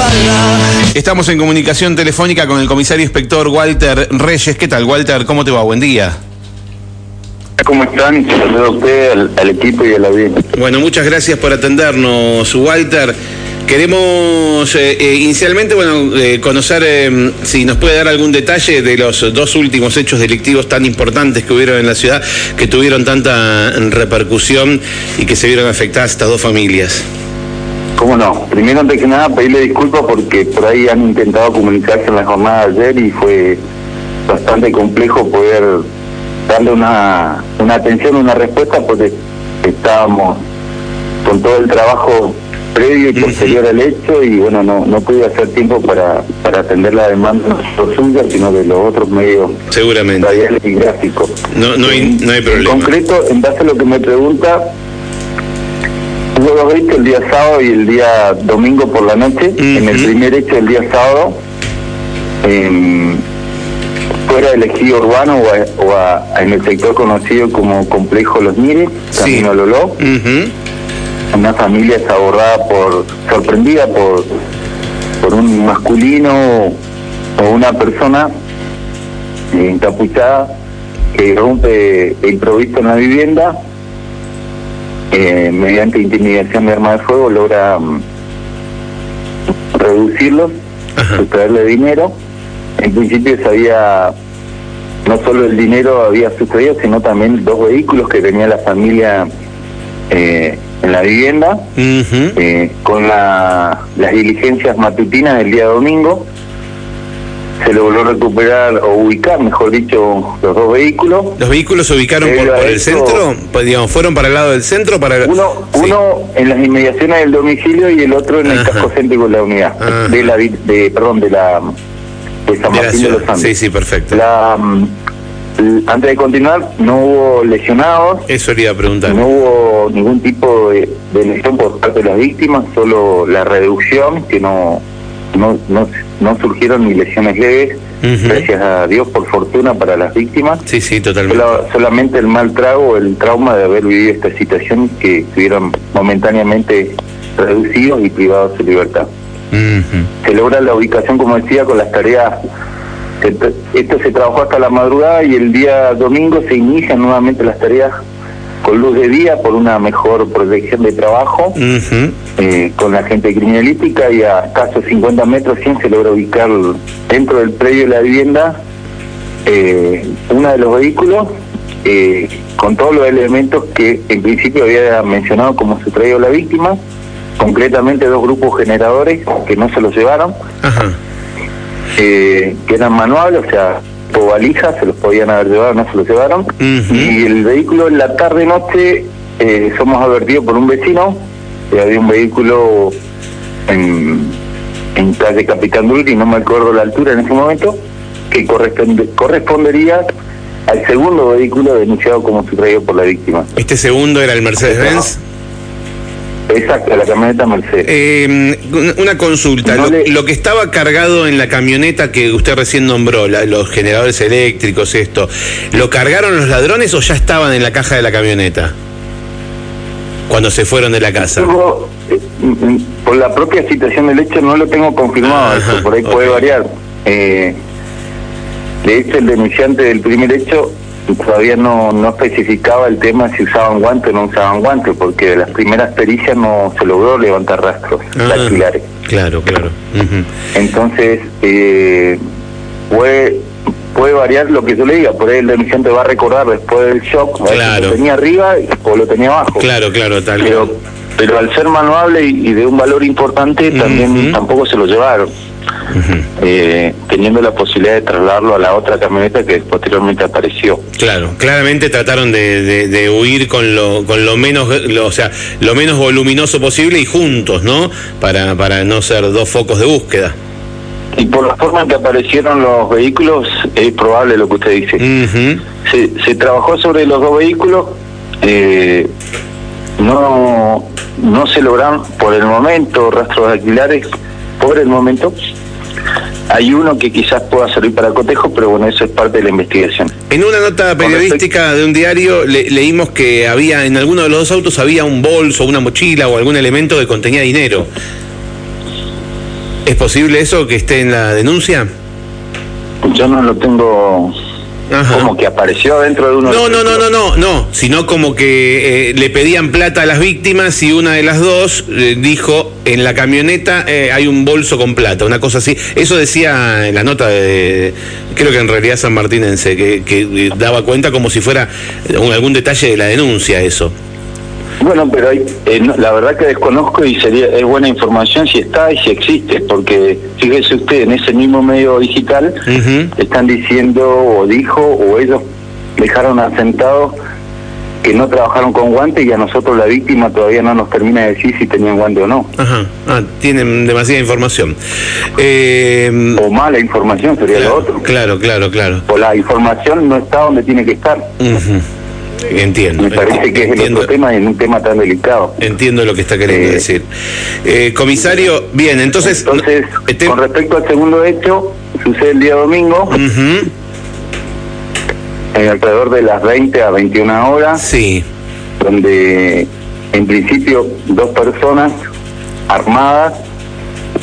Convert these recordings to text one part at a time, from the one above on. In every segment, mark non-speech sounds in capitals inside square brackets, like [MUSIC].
espalda. Estamos en comunicación telefónica con el comisario inspector Walter Reyes. ¿Qué tal, Walter? ¿Cómo te va? Buen día. ¿Cómo están? Saludos a usted, al, al equipo y a la audiencia. Bueno, muchas gracias por atendernos, Walter. Queremos eh, eh, inicialmente bueno, eh, conocer eh, si nos puede dar algún detalle de los dos últimos hechos delictivos tan importantes que hubieron en la ciudad, que tuvieron tanta repercusión y que se vieron afectadas estas dos familias. ¿Cómo no? Primero, antes que nada, pedirle disculpas porque por ahí han intentado comunicarse en la jornada de ayer y fue bastante complejo poder darle una, una atención, una respuesta, porque estábamos con todo el trabajo previo y posterior al hecho y bueno, no, no pude hacer tiempo para, para atender la demanda no solo suya, sino de los otros medios Seguramente. radiales y gráficos. No, no, hay, no hay En problema. concreto, en base a lo que me pregunta, dos hechos el día sábado y el día domingo por la noche. En el primer hecho, el día sábado, em, fuera del ejido urbano o, a- o a- en el sector conocido como Complejo Los Mires, Sí. Camino Ujú. una familia es abordada por, sorprendida por, por un masculino o una persona eh, encapuchada que rompe de improviso en la vivienda, eh, mediante intimidación de arma de fuego logra mm, reducirlos, sustraerle dinero. En principio se había, no solo el dinero había sustraído, sino también dos vehículos que tenía la familia eh, en la vivienda. Eh, con la- las diligencias matutinas del día domingo se logró recuperar o ubicar, mejor dicho, los dos vehículos. ¿Los vehículos se ubicaron por, por el eso- centro? Pues, digamos, ¿Fueron para el lado del centro? Para... Uno, Sí. uno en las inmediaciones del domicilio y el otro en el Ajá. casco céntrico de la unidad, Ajá. de la, de, perdón, de la de San De Martín de, los ciudad. Andes. Sí, sí, perfecto. La, mm, antes de continuar, no hubo lesionados, Eso le iba a preguntar. No hubo ningún tipo de, de lesión por parte de las víctimas, solo la reducción, que no, no, no, no surgieron ni lesiones leves, gracias a Dios, por fortuna para las víctimas. Sí, sí, totalmente. Solamente el mal trago, el trauma de haber vivido esta situación que estuvieron momentáneamente reducidos y privados de su libertad. Se logra la ubicación, como decía, con las tareas. Esto se trabajó hasta la madrugada y el día domingo se inician nuevamente las tareas con luz de día por una mejor protección de trabajo eh, con la gente criminalística y a escasos 50 metros 100 se logra ubicar dentro del predio de la vivienda eh, uno de los vehículos eh, con todos los elementos que en principio había mencionado como sustraído la víctima, concretamente dos grupos generadores que no se los llevaron, Ajá. eh, que eran manuales, o sea, por valijas, se los podían haber llevado, no se los llevaron. Y el vehículo en la tarde-noche eh, somos advertidos por un vecino que había un vehículo en, en calle Capitán Dulce, y no me acuerdo la altura en ese momento, que corresponde- correspondería al segundo vehículo denunciado como sustraído por la víctima. Este segundo era el Mercedes-Benz. Exacto, la camioneta Mercedes. Eh, una consulta, No lo, le- lo que estaba cargado en la camioneta que usted recién nombró, la- los generadores eléctricos, esto, ¿lo cargaron los ladrones o ya estaban en la caja de la camioneta? Cuando se fueron de la casa. Eh, por la propia situación del hecho no lo tengo confirmado, Ajá, eso por ahí puede variar. Eh, de hecho, el denunciante del primer hecho todavía no, no especificaba el tema si usaban guantes o no usaban guantes, porque de las primeras pericias no se logró levantar rastros Ah, dactilares. claro, claro. Entonces, eh, puede, puede variar lo que yo le diga, por ahí el denunciante va a recordar después del shock, Claro. lo tenía arriba o lo tenía abajo Claro, claro, tal pero pero al ser manuable y, y de un valor importante también tampoco se lo llevaron Eh, teniendo la posibilidad de trasladarlo a la otra camioneta que posteriormente apareció Claro, claramente trataron de, de- de huir con lo, con lo menos, lo- o sea, lo menos voluminoso posible y juntos, ¿no? Para, para no ser dos focos de búsqueda. y por la forma en que aparecieron los vehículos es probable lo que usted dice se, se trabajó sobre los dos vehículos eh, no no se lograron por el momento rastros dactilares por el momento hay uno que quizás pueda servir para cotejo pero bueno eso es parte de la investigación En una nota periodística de un diario le- leímos que había en alguno de los dos autos había un bolso, una mochila o algún elemento que contenía dinero. ¿Es posible eso que esté en la denuncia? Yo no lo tengo como que apareció dentro de uno no, no, no, no, no, no, sino como que eh, le pedían plata a las víctimas y una de las dos eh, dijo en la camioneta eh, hay un bolso con plata, una cosa así. Eso decía en la nota de, creo que en realidad San Martínense, que, que daba cuenta como si fuera algún detalle de la denuncia eso. Bueno, pero hay, eh, la verdad que desconozco y sería es buena información si está y si existe, porque fíjese usted, en ese mismo medio digital están diciendo o dijo o ellos dejaron asentado que no trabajaron con guante y a nosotros la víctima todavía no nos termina de decir si tenían guante o no. Ajá, ah, tienen demasiada información. Eh, o mala información sería lo otro. Claro, claro, claro. O la información no está donde tiene que estar. Entiendo. Me parece que es el otro tema en un tema tan delicado. Entiendo lo que está queriendo eh, decir. Eh, comisario, bien, entonces... Entonces, este- con respecto al segundo hecho, sucede el día domingo, en alrededor de las 20 a 21 horas, sí. donde en principio dos personas armadas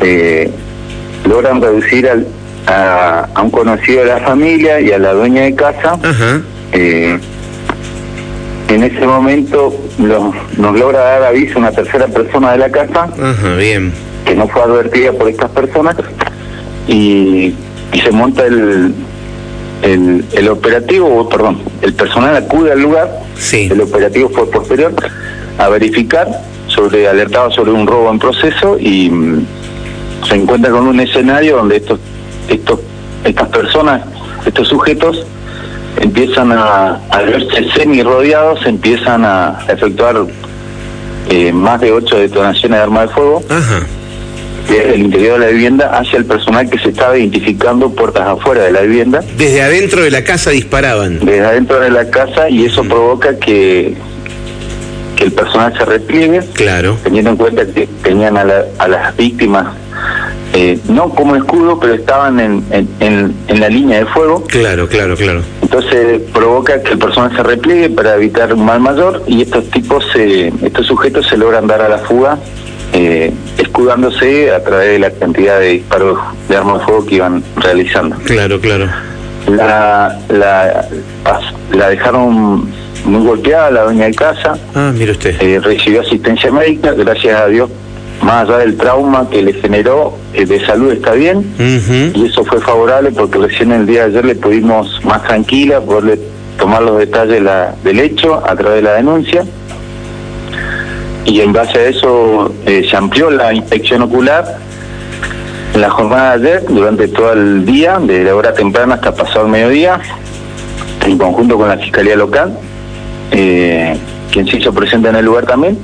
eh, logran reducir al, a, un conocido de la familia y a la dueña de casa. Eh, en ese momento nos logra dar aviso una tercera persona de la casa, bien. que no fue advertida por estas personas, y, se monta el, el, operativo, perdón, el personal acude al lugar, sí. el operativo fue posterior, a verificar, sobre alertado sobre un robo en proceso y mm, se encuentra con un escenario donde estos, estos, estas personas, estos sujetos, empiezan a, al verse semi rodeados, empiezan a efectuar eh, más de ocho detonaciones de arma de fuego desde el interior de la vivienda hacia el personal que se estaba identificando puertas afuera de la vivienda. Desde adentro de la casa disparaban. Desde adentro de la casa y eso provoca que que el personal se repliegue, claro. teniendo en cuenta que tenían a, a las víctimas eh, no como escudo, pero estaban en, en, en, la línea de fuego. Claro, claro, claro. Entonces provoca que el personal se repliegue para evitar un mal mayor y estos tipos, estos sujetos se logran dar a la fuga eh, escudándose a través de la cantidad de disparos de armas de fuego que iban realizando. Claro, claro. La, la, la dejaron muy golpeada la dueña de casa. Ah, mire usted. Eh, recibió asistencia médica, gracias a Dios más allá del trauma que le generó, eh, de salud está bien, y eso fue favorable porque recién el día de ayer le pudimos más tranquila poderle tomar los detalles del hecho a través de la denuncia. Y en base a eso eh, se amplió la inspección ocular. En la jornada de ayer, durante todo el día, de la hora temprana hasta pasado el mediodía, en conjunto con la Fiscalía Local, eh, quien se hizo presente en el lugar también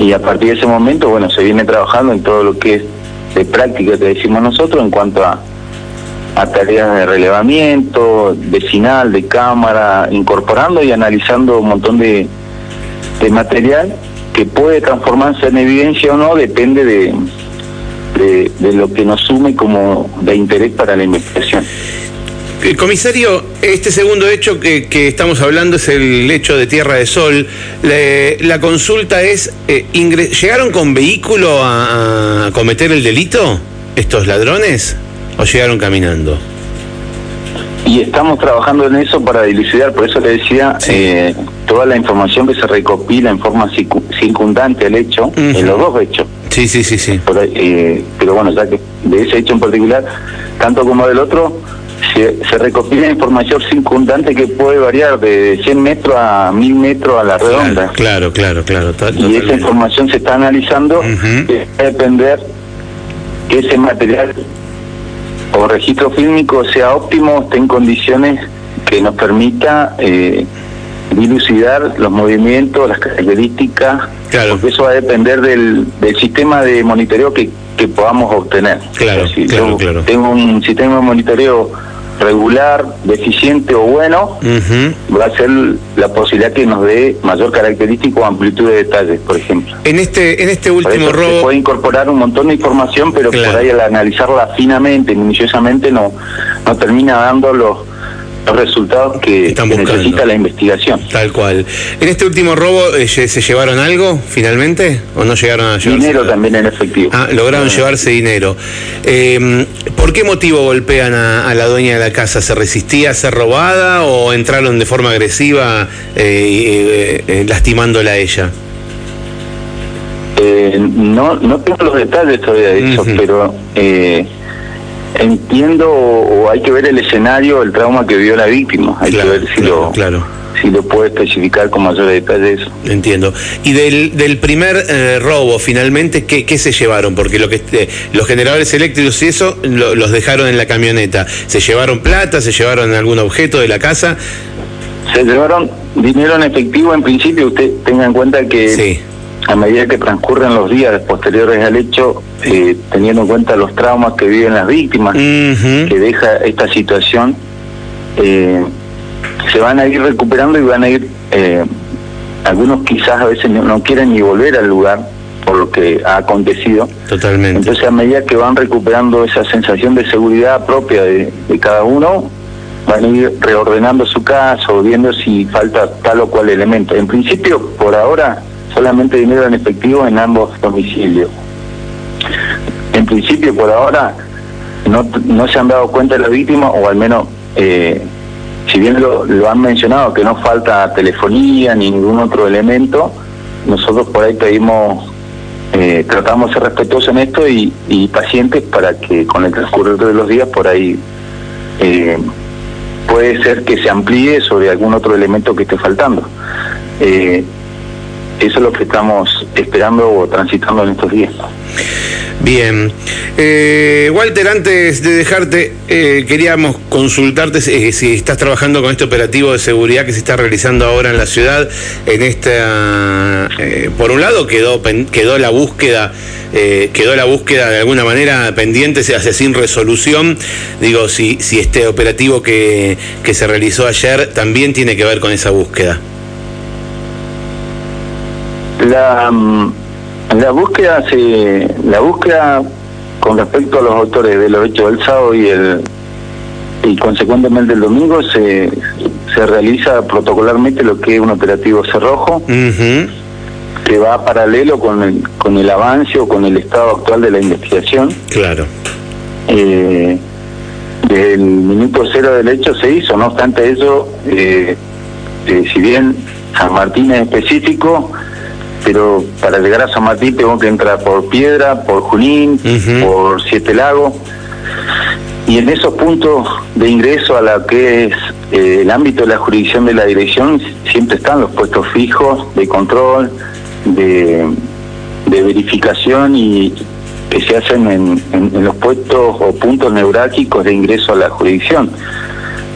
y a partir de ese momento, bueno, se viene trabajando en todo lo que es de práctica que decimos nosotros en cuanto a, tareas de relevamiento, vecinal, de cámara, incorporando y analizando un montón de, de material que puede transformarse en evidencia o no, depende de, de, de lo que nos sume como de interés para la investigación. El comisario, este segundo hecho que, estamos hablando es el hecho de Tierra de Sol. la consulta es, eh, ¿llegaron con vehículo a, cometer el delito estos ladrones o llegaron caminando? Y estamos trabajando en eso para dilucidar, por eso le decía, eh, toda la información que se recopila en forma circundante al hecho, en los dos hechos. Sí, sí, sí, sí. Eh, pero bueno, ya que de ese hecho en particular, tanto como del otro, se, se, recopila información circundante que puede variar de 100 metros a 1000 metros a la redonda. Claro, claro, claro. y esa información se está analizando, a depender que ese material o registro fílmico sea óptimo, esté en condiciones que nos permita eh, dilucidar los movimientos, las características, claro. porque eso va a depender del, del sistema de monitoreo que, que podamos obtener. Claro, claro, claro. Tengo un sistema de monitoreo regular, deficiente o bueno, va a ser la posibilidad que nos dé mayor característica o amplitud de detalles, por ejemplo. En este en este último robo se puede incorporar un montón de información, pero por ahí al analizarla finamente, minuciosamente no no termina dando los los resultados que, necesita la investigación. Tal cual. ¿En este último robo eh, se llevaron algo finalmente o no llegaron a llevarse? Dinero también en efectivo. Ah, lograron llevarse dinero. Eh, ¿Por qué motivo golpean a, la dueña de la casa? ¿Se resistía a ser robada o entraron de forma agresiva eh, lastimándola a ella? no, no tengo los detalles todavía de eso, pero entiendo o, hay que ver el escenario, el trauma que vio la víctima. Hay que ver si lo si lo puede especificar con mayor detalle eso. Entiendo. Y del, del primer eh, robo, finalmente, ¿qué, ¿qué, se llevaron? Porque lo que eh, los generadores eléctricos y eso los dejaron en la camioneta. ¿Se llevaron plata? ¿Se llevaron algún objeto de la casa? Se llevaron dinero en efectivo. En principio, usted tenga en cuenta que sí a medida que transcurren los días posteriores al hecho, eh, teniendo en cuenta los traumas que viven las víctimas, que deja esta situación, eh, se van a ir recuperando y van a ir, eh, algunos quizás a veces no, quieren ni volver al lugar por lo que ha acontecido. Totalmente. Entonces a medida que van recuperando esa sensación de seguridad propia de, de cada uno, van a ir reordenando su caso, viendo si falta tal o cual elemento. En principio, por ahora, solamente dinero en efectivo en ambos domicilios. En principio, por ahora, no, no se han dado cuenta de la víctima, o al menos, eh, si bien lo, han mencionado, que no falta telefonía ni ningún otro elemento, nosotros por ahí pedimos, eh, tratamos de ser respetuosos en esto y, pacientes para que con el transcurrir de los días por ahí eh, puede ser que se amplíe sobre algún otro elemento que esté faltando. Eh, eso es lo que estamos esperando o transitando en estos días. Bien. Eh, Walter, antes de dejarte, eh, queríamos consultarte eh, si estás trabajando con este operativo de seguridad que se está realizando ahora en la ciudad. En esta, por un lado, quedó quedó la búsqueda, quedó la búsqueda de alguna manera pendiente, se hace sin resolución. Digo, si si este operativo que que se realizó ayer también tiene que ver con esa búsqueda. La, mm, la búsqueda se, la búsqueda con respecto a los autores de los hechos del sábado y el y consecuentemente el domingo se, se realiza protocolarmente lo que es un operativo cerrojo que va paralelo con el, con el avance o con el estado actual de la investigación. Claro. Eh, desde el minuto cero del hecho se hizo, no obstante eso, eh, eh, si bien San Martín es específico, pero para llegar a San Martín tengo que entrar por Piedra, por Junín, por Siete Lagos. Y en esos puntos de ingreso a la que es eh, el ámbito de la jurisdicción de la dirección, siempre están los puestos fijos de control, de, verificación y que se hacen en, en, los puestos o puntos neurálgicos de ingreso a la jurisdicción.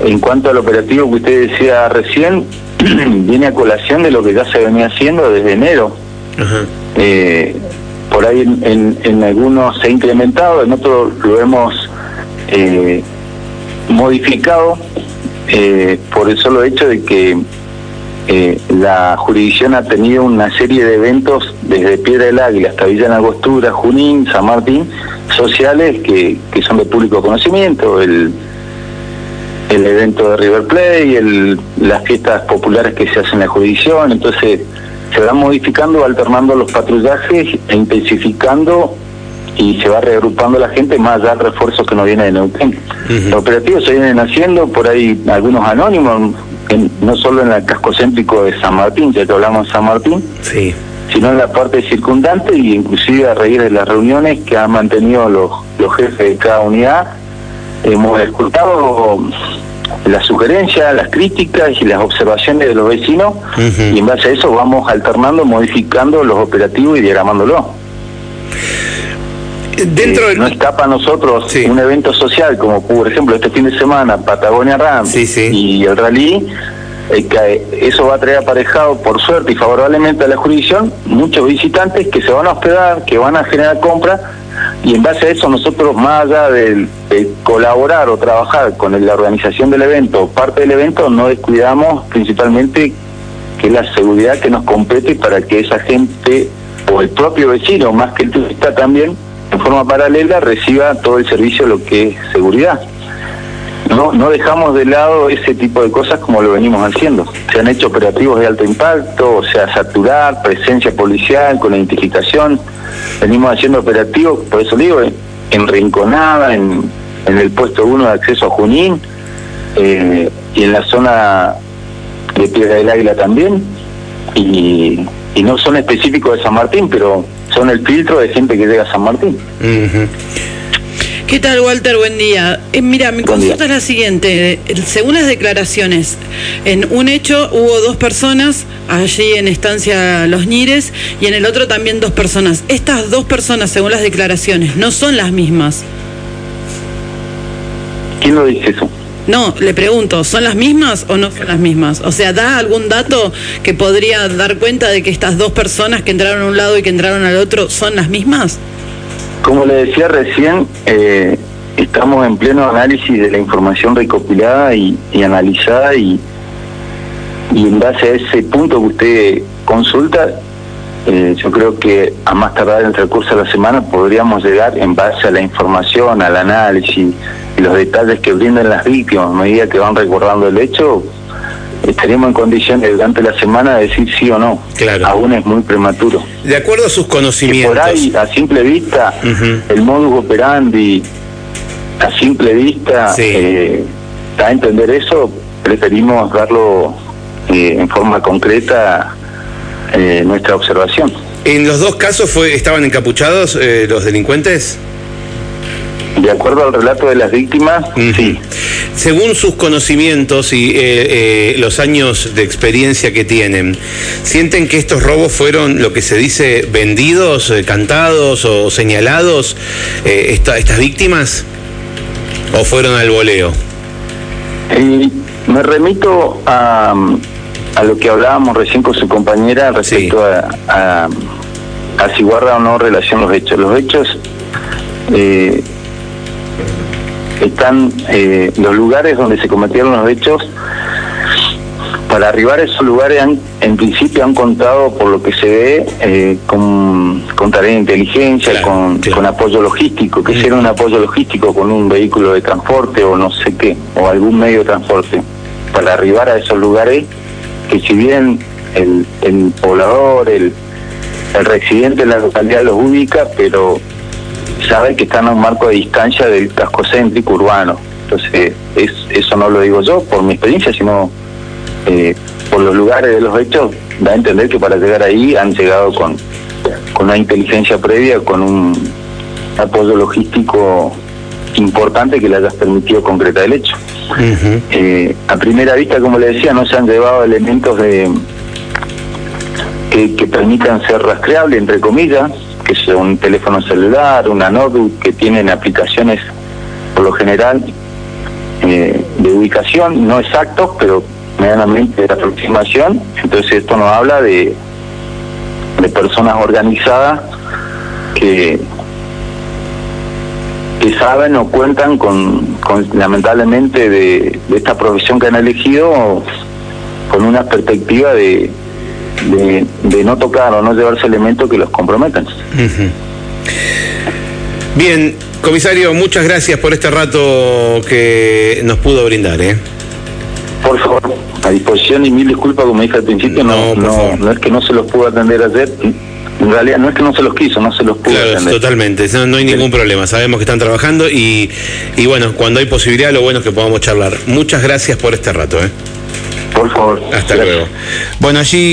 En cuanto al operativo que usted decía recién, [CLEARS THROAT] viene a colación de lo que ya se venía haciendo desde enero. Eh, por ahí en, algunos se ha incrementado, en otros lo hemos eh, modificado eh, por el solo hecho de que la jurisdicción ha tenido una serie de eventos desde Piedra del Águila hasta Villa Angostura, Junín, San Martín, sociales que, que son de público conocimiento, el el evento de River Plate, el, las fiestas populares que se hacen en la jurisdicción, entonces se van modificando, alternando los patrullajes e intensificando y se va reagrupando la gente más allá del refuerzo que nos viene de Neuquén. Los operativos se vienen haciendo por ahí algunos anónimos, no solo en el casco céntrico de San Martín, ya que hablamos de San Martín, sí. sino en la parte circundante y inclusive a raíz de las reuniones que han mantenido los, los jefes de cada unidad, hemos escuchado las sugerencias, las críticas y las observaciones de los vecinos. Y en base a eso vamos alternando, modificando los operativos y diagramándolo. Dentro eh, No escapa a nosotros un evento social como por ejemplo este fin de semana Patagonia Ram y el rally, eh, que eso va a traer aparejado por suerte y favorablemente a la jurisdicción muchos visitantes que se van a hospedar, que van a generar compras y en base a eso nosotros más allá de, colaborar o trabajar con la organización del evento, parte del evento, no descuidamos principalmente que la seguridad que nos compete para que esa gente o el propio vecino, más que el turista también, en forma paralela reciba todo el servicio lo que es seguridad. No, no dejamos de lado ese tipo de cosas como lo venimos haciendo. Se han hecho operativos de alto impacto, o sea, saturar, presencia policial con identificación. Venimos haciendo operativos, por eso digo, en Rinconada, en, el puesto 1 de acceso a Junín eh, y en la zona de Piedra del Águila también. Y, y no son específicos de San Martín, pero son el filtro de gente que llega a San Martín. ¿Qué tal, Walter? Buen día. Eh, mira, mi Buen consulta día. es la siguiente. Eh, Según las declaraciones, en un hecho hubo dos personas allí en estancia Los Nires y en el otro también dos personas. Estas dos personas, según las declaraciones, no son las mismas. ¿Quién lo dice eso? No, le pregunto, ¿son las mismas o no son las mismas? O sea, ¿da algún dato que podría dar cuenta de que estas dos personas que entraron a un lado y que entraron al otro son las mismas? Como le decía recién, eh, estamos en pleno análisis de la información recopilada y, y analizada y, en base a ese punto que usted consulta, eh, yo creo que a más tardar en el transcurso de la semana podríamos llegar en base a la información, al análisis y los detalles que brindan las víctimas a medida que van recordando el hecho, estaríamos en condiciones durante la semana de decir sí o no. Claro. Aún es muy prematuro. De acuerdo a sus que conocimientos. por ahí, a simple vista, el modus operandi, a simple vista, Sí. eh, a entender eso, preferimos darlo eh, en forma concreta eh, nuestra observación. ¿En los dos casos fue, estaban encapuchados eh, los delincuentes? De acuerdo al relato de las víctimas, Ujú. sí. Según sus conocimientos y eh, eh, los años de experiencia que tienen, ¿sienten que estos robos fueron lo que se dice vendidos, eh, cantados o señalados esta- estas víctimas? ¿O fueron al voleo? Me remito a, a lo que hablábamos recién con su compañera respecto a, a, a si guarda o no relación los hechos. Los hechos están, eh, los lugares donde se cometieron los hechos, para arribar a esos lugares han, en principio han contado, por lo que se ve, eh, con, con tarea de inteligencia, Claro, con, claro. con apoyo logístico, que si era un apoyo logístico con un vehículo de transporte o no sé qué, o algún medio de transporte, para arribar a esos lugares que si bien el, el poblador, el, el residente de la localidad los ubica, pero sabe que están a un marco de distancia del casco céntrico urbano. Entonces, es, eso no lo digo yo por mi experiencia, sino eh, por los lugares de los hechos, da a entender que para llegar ahí han llegado con, con una inteligencia previa, con un apoyo logístico importante que le haya permitido concretar el hecho. Eh, a primera vista, como le decía, no se han llevado elementos de que, que permitan ser rastreables, entre comillas, que sea un teléfono celular, una notebook, que tienen aplicaciones, por lo general, eh, de ubicación, no exactos, pero medianamente de aproximación. Entonces esto nos habla de, de personas organizadas que que saben o cuentan con, lamentablemente de esta profesión que han elegido con una perspectiva de, de, de no tocar o no llevarse elementos que los comprometan. Bien, comisario, muchas gracias por este rato que nos pudo brindar. ¿eh? Por favor, a disposición y mil disculpas, como dije al principio, no, No, no, es que no se los pudo atender ayer, en realidad no es que no se los quiso, no se los pudo Claro, atender. totalmente, no, no hay ningún problema, sabemos que están trabajando y, y bueno, cuando hay posibilidad lo bueno es que podamos charlar. Muchas gracias por este rato. ¿eh? Por favor. Hasta Gracias. luego. Bueno, allí...